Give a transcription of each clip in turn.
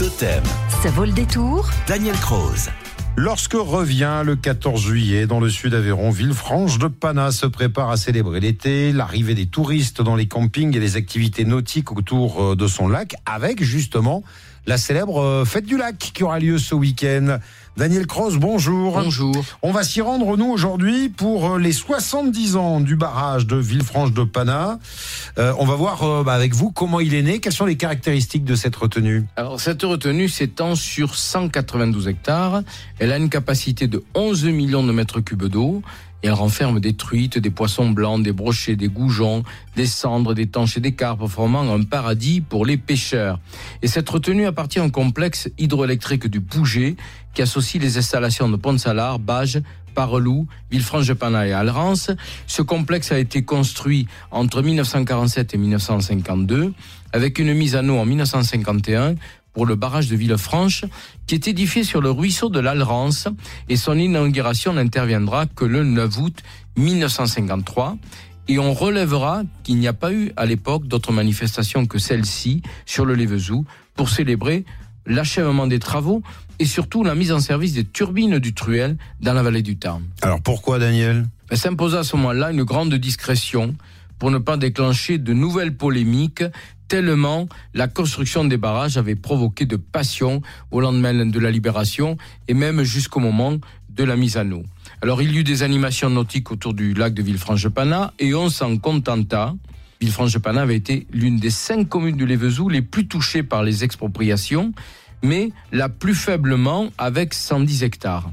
Totem, Ça vaut le détour Daniel Croze. Lorsque revient le 14 juillet dans le sud Aveyron, Villefranche de Pana se prépare à célébrer l'été, l'arrivée des touristes dans les campings et les activités nautiques autour euh, de son lac, avec justement la célèbre euh, fête du lac qui aura lieu ce week-end. Daniel Cross, bonjour. Bonjour. On va s'y rendre, nous, aujourd'hui, pour euh, les 70 ans du barrage de Villefranche de Pana. Euh, on va voir euh, bah, avec vous comment il est né, quelles sont les caractéristiques de cette retenue? Alors, cette retenue s'étend sur 192 hectares. Elle a une capacité de 11 millions de mètres cubes d'eau. Et elle renferme des truites, des poissons blancs, des brochets, des goujons, des cendres, des tanches et des carpes, formant un paradis pour les pêcheurs. Et cette retenue appartient au complexe hydroélectrique du Pouget, qui associe les installations de Pont-Salar, Bages, Parelou, Villefranche-de-Pana et Alrance. Ce complexe a été construit entre 1947 et 1952, avec une mise à eau en 1951 pour le barrage de Villefranche, qui est édifié sur le ruisseau de l'Alrance, et son inauguration n'interviendra que le 9 août 1953. Et on relèvera qu'il n'y a pas eu à l'époque d'autres manifestations que celle-ci sur le Lévezou pour célébrer l'achèvement des travaux et surtout la mise en service des turbines du Truel dans la vallée du Tarn. Alors pourquoi, Daniel? Elle s'imposa à ce moment-là une grande discrétion pour ne pas déclencher de nouvelles polémiques tellement la construction des barrages avait provoqué de passion au lendemain de la libération et même jusqu'au moment de la mise à eau. Alors il y eut des animations nautiques autour du lac de Villefranche-Pana et on s'en contenta. Villefranche-Pana avait été l'une des cinq communes du Lévezou les plus touchées par les expropriations, mais la plus faiblement avec 110 hectares.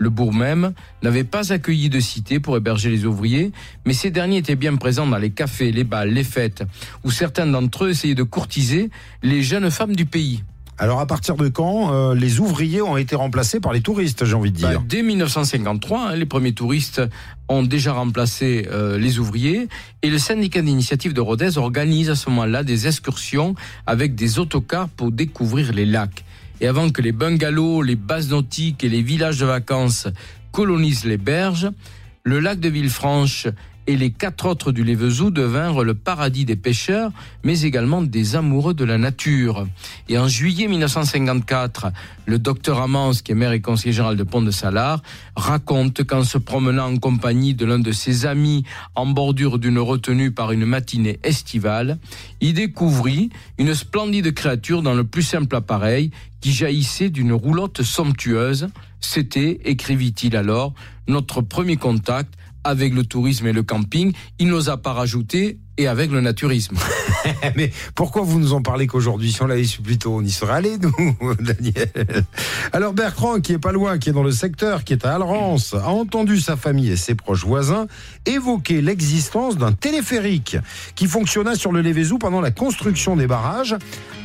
Le bourg même n'avait pas accueilli de cité pour héberger les ouvriers, mais ces derniers étaient bien présents dans les cafés, les bals, les fêtes, où certains d'entre eux essayaient de courtiser les jeunes femmes du pays. Alors à partir de quand euh, les ouvriers ont été remplacés par les touristes, j'ai envie de dire bah, Dès 1953, hein, les premiers touristes ont déjà remplacé euh, les ouvriers et le syndicat d'initiative de Rodez organise à ce moment-là des excursions avec des autocars pour découvrir les lacs. Et avant que les bungalows, les bases nautiques et les villages de vacances colonisent les berges, le lac de Villefranche et les quatre autres du Lévezou devinrent le paradis des pêcheurs, mais également des amoureux de la nature. Et en juillet 1954, le docteur Amans, qui est maire et conseiller général de Pont-de-Salard, raconte qu'en se promenant en compagnie de l'un de ses amis en bordure d'une retenue par une matinée estivale, il découvrit une splendide créature dans le plus simple appareil qui jaillissait d'une roulotte somptueuse. C'était, écrivit-il alors, notre premier contact avec le tourisme et le camping. Il n'osa pas rajouter et avec le naturisme. Mais pourquoi vous nous en parlez qu'aujourd'hui Si on l'avait su plus tôt, on y serait allé, nous, Daniel? Alors Bertrand, qui est pas loin, qui est dans le secteur, qui est à Alrance, a entendu sa famille et ses proches voisins évoquer l'existence d'un téléphérique qui fonctionna sur le Lévezou pendant la construction des barrages.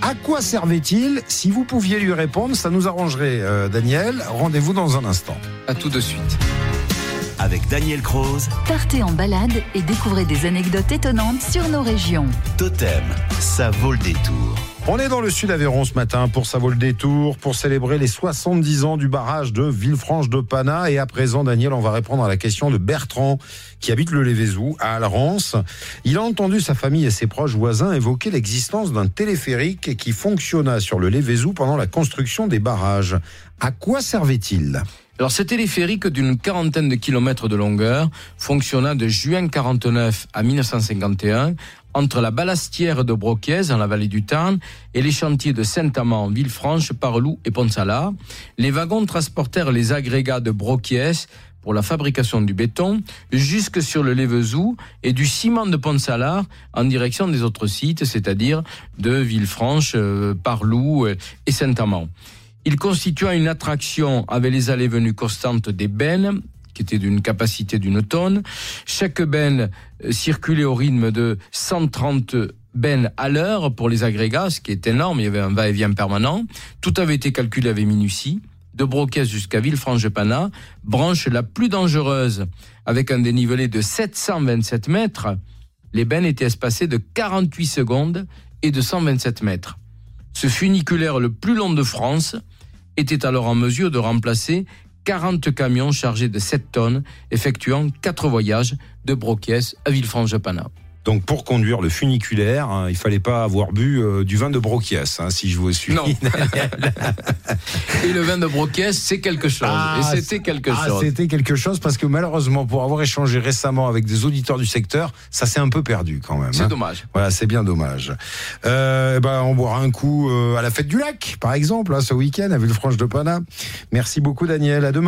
À quoi servait-il? Si vous pouviez lui répondre, ça nous arrangerait, euh, Daniel. Rendez-vous dans un instant. À tout de suite. Avec Daniel Croze, Partez en balade et découvrez des anecdotes étonnantes sur nos régions. Totem, ça vaut le détour. On est dans le sud Aveyron ce matin pour ça vaut le détour, pour célébrer les 70 ans du barrage de Villefranche de Pana. Et à présent, Daniel, on va répondre à la question de Bertrand, qui habite le Lévézou, à Alrance. Il a entendu sa famille et ses proches voisins évoquer l'existence d'un téléphérique qui fonctionna sur le Lévézou pendant la construction des barrages. À quoi servait-il? Alors, ce téléphérique d'une quarantaine de kilomètres de longueur fonctionna de juin 49 à 1951 entre la balastière de Broquiez, dans la vallée du Tarn, et les chantiers de Saint-Amand, Villefranche, Parelou et Pont-Salar. Les wagons transportèrent les agrégats de Broquiez pour la fabrication du béton jusque sur le Lévezou et du ciment de Pont-Salar en direction des autres sites, c'est-à-dire de Villefranche, euh, Parlou euh, et Saint-Amand. Il constitua une attraction avec les allées-venues constantes des bennes, qui étaient d'une capacité d'une tonne. Chaque benne euh, circulait au rythme de 130 bennes à l'heure pour les agrégats, ce qui est énorme, il y avait un va-et-vient permanent. Tout avait été calculé avec minutie. De Broquès jusqu'à Villefranche-Pana, branche la plus dangereuse, avec un dénivelé de 727 mètres, les bennes étaient espacées de 48 secondes et de 127 mètres. Ce funiculaire le plus long de France était alors en mesure de remplacer 40 camions chargés de 7 tonnes, effectuant 4 voyages de Broquiès à Villefranche-Pana. Donc pour conduire le funiculaire, hein, il fallait pas avoir bu euh, du vin de Broquias, hein, si je vous suis. Non. Et le vin de Broquies, c'est quelque chose. Ah, et c'était quelque Ah, chose. c'était quelque chose parce que malheureusement, pour avoir échangé récemment avec des auditeurs du secteur, ça s'est un peu perdu quand même. C'est hein. dommage. Voilà, c'est bien dommage. Euh, ben, on boira un coup euh, à la fête du lac, par exemple, hein, ce week-end, à Villefranche de Pana. Merci beaucoup, Daniel. À demain.